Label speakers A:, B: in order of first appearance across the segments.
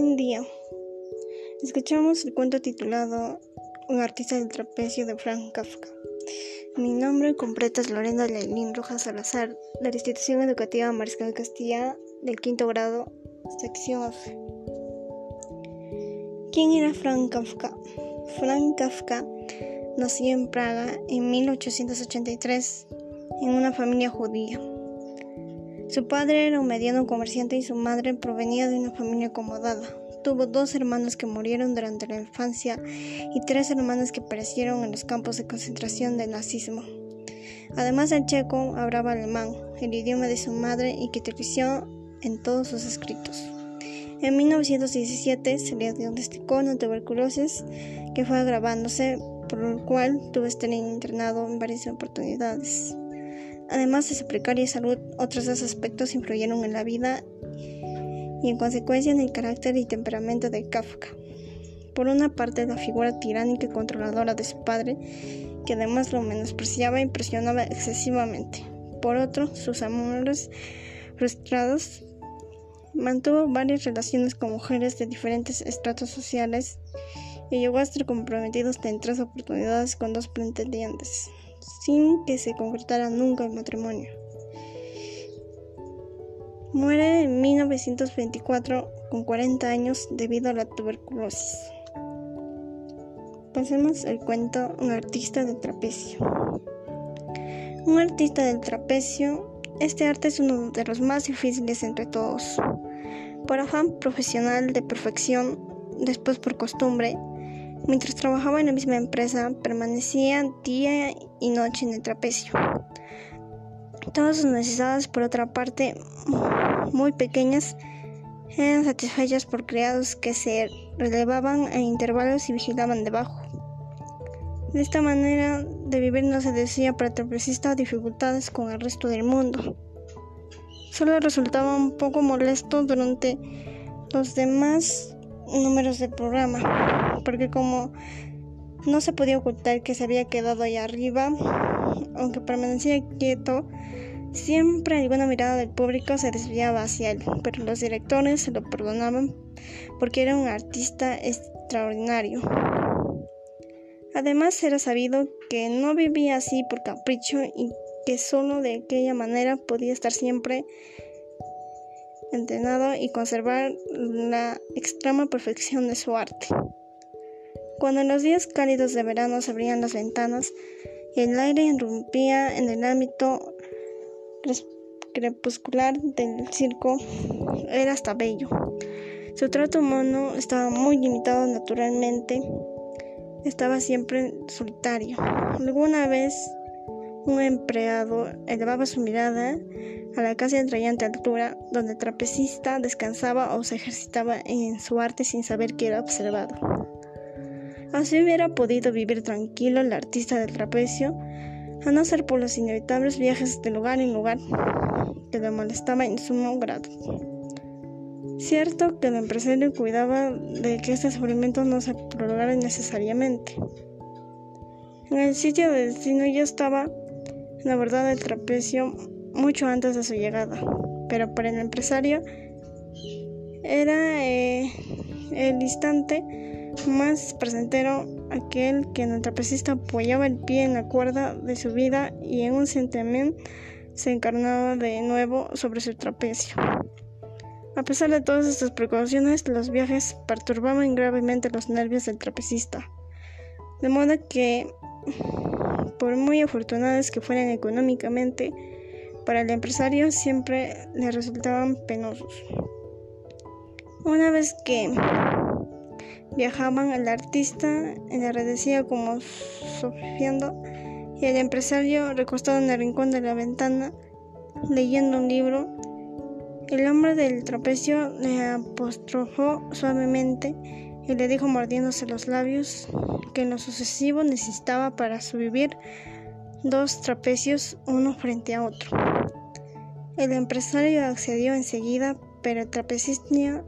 A: Buen día. Escuchamos el cuento titulado Un artista del trapecio de Frank Kafka. Mi nombre completo es Lorena Leilín Rojas Salazar, de la institución educativa Mariscal Castilla del quinto grado, sección F. ¿Quién era Frank Kafka? Frank Kafka nació en Praga en 1883 en una familia judía. Su padre era un mediano comerciante y su madre provenía de una familia acomodada. Tuvo dos hermanos que murieron durante la infancia y tres hermanas que perecieron en los campos de concentración del nazismo. Además del checo, hablaba alemán, el idioma de su madre y que utilizó en todos sus escritos. En 1917 se le diagnosticó una tuberculosis que fue agravándose, por lo cual tuvo que estar internado en varias oportunidades. Además de su precaria salud, otros dos aspectos influyeron en la vida y en consecuencia en el carácter y temperamento de Kafka. Por una parte, la figura tiránica y controladora de su padre, que además lo menospreciaba e impresionaba excesivamente. Por otro, sus amores frustrados. Mantuvo varias relaciones con mujeres de diferentes estratos sociales y llegó a estar comprometido en tres oportunidades con dos pretendientes sin que se concretara nunca el matrimonio. Muere en 1924 con 40 años debido a la tuberculosis. Pasemos el cuento Un artista del trapecio. Un artista del trapecio, este arte es uno de los más difíciles entre todos. Por afán profesional de perfección, después por costumbre, Mientras trabajaba en la misma empresa, permanecía día y noche en el trapecio. Todas sus necesidades, por otra parte, muy pequeñas, eran satisfechas por criados que se relevaban a intervalos y vigilaban debajo. De esta manera de vivir no se decía trapecista dificultades con el resto del mundo. Solo resultaba un poco molesto durante los demás números del programa, porque como no se podía ocultar que se había quedado ahí arriba, aunque permanecía quieto, siempre alguna mirada del público se desviaba hacia él, pero los directores se lo perdonaban porque era un artista extraordinario. Además era sabido que no vivía así por capricho y que solo de aquella manera podía estar siempre entrenado y conservar la extrema perfección de su arte. Cuando en los días cálidos de verano se abrían las ventanas y el aire irrumpía en el ámbito crepuscular del circo, era hasta bello. Su trato humano estaba muy limitado naturalmente, estaba siempre solitario. Alguna vez un empleado elevaba su mirada a la casi atrayente altura donde el trapecista descansaba o se ejercitaba en su arte sin saber que era observado. Así hubiera podido vivir tranquilo el artista del trapecio, a no ser por los inevitables viajes de lugar en lugar que le molestaba en sumo grado. Cierto que el empresario cuidaba de que este sufrimiento no se prolongara necesariamente. En el sitio de destino ya estaba la verdad del trapecio mucho antes de su llegada, pero para el empresario era eh, el instante más presentero aquel que el trapecista apoyaba el pie en la cuerda de su vida y en un sentimiento se encarnaba de nuevo sobre su trapecio. A pesar de todas estas precauciones, los viajes perturbaban gravemente los nervios del trapecista, de modo que, por muy afortunados que fueran económicamente, para el empresario siempre le resultaban penosos. Una vez que viajaban, el artista enardecía como sofriendo y el empresario recostado en el rincón de la ventana leyendo un libro. El hombre del trapecio le apostrofó suavemente y le dijo mordiéndose los labios que en lo sucesivo necesitaba para sobrevivir dos trapecios uno frente a otro. El empresario accedió enseguida, pero el trapecista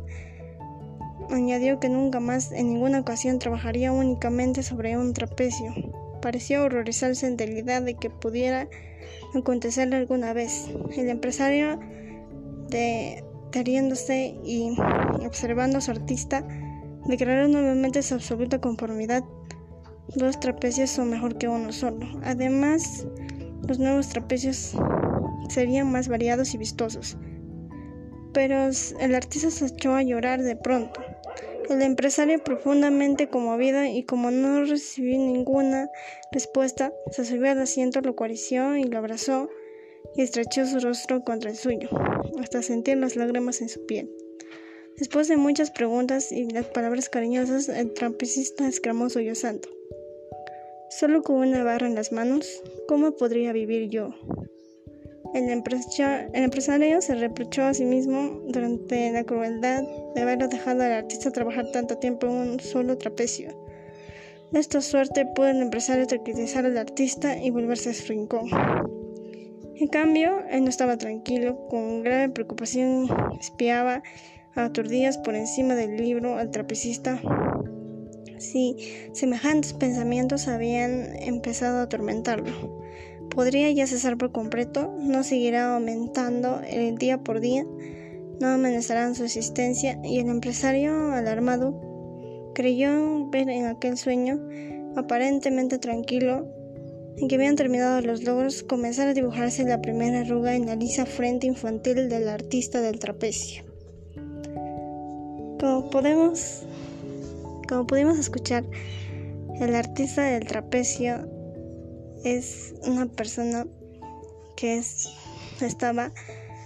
A: añadió que nunca más en ninguna ocasión trabajaría únicamente sobre un trapecio. Pareció horrorizarse en la idea de que pudiera acontecerle alguna vez. El empresario de deteriéndose y observando a su artista, declaró nuevamente su absoluta conformidad. Dos trapecios son mejor que uno solo. Además, los nuevos trapecios serían más variados y vistosos. Pero el artista se echó a llorar de pronto. El empresario, profundamente conmovido y como no recibió ninguna respuesta, se subió al asiento, lo acarició y lo abrazó y estrechó su rostro contra el suyo, hasta sentir las lágrimas en su piel. Después de muchas preguntas y las palabras cariñosas, el trapecista exclamó sollozando. Solo con una barra en las manos, ¿cómo podría vivir yo? El, empresario se reprochó a sí mismo durante la crueldad de haber dejado al artista trabajar tanto tiempo en un solo trapecio. De esta suerte pudo el empresario tranquilizar al artista y volverse a rincón. En cambio, él no estaba tranquilo, con grave preocupación espiaba a aturdidas por encima del libro al trapecista. Si semejantes pensamientos habían empezado a atormentarlo, podría ya cesar por completo, no seguirá aumentando el día por día, no amenazarán su existencia y el empresario, alarmado, creyó ver en aquel sueño aparentemente tranquilo en que habían terminado los logros, comenzar a dibujarse la primera arruga en la lisa frente infantil del artista del trapecio. Como podemos, como pudimos escuchar, el artista del trapecio es una persona que estaba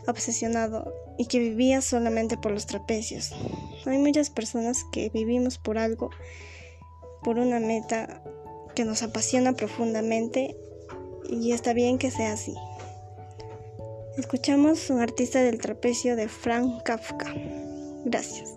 A: obsesionado y que vivía solamente por los trapecios. Hay muchas personas que vivimos por algo, por una meta que nos apasiona profundamente y está bien que sea así. Escuchamos un artista del trapecio de Frank Kafka. Gracias.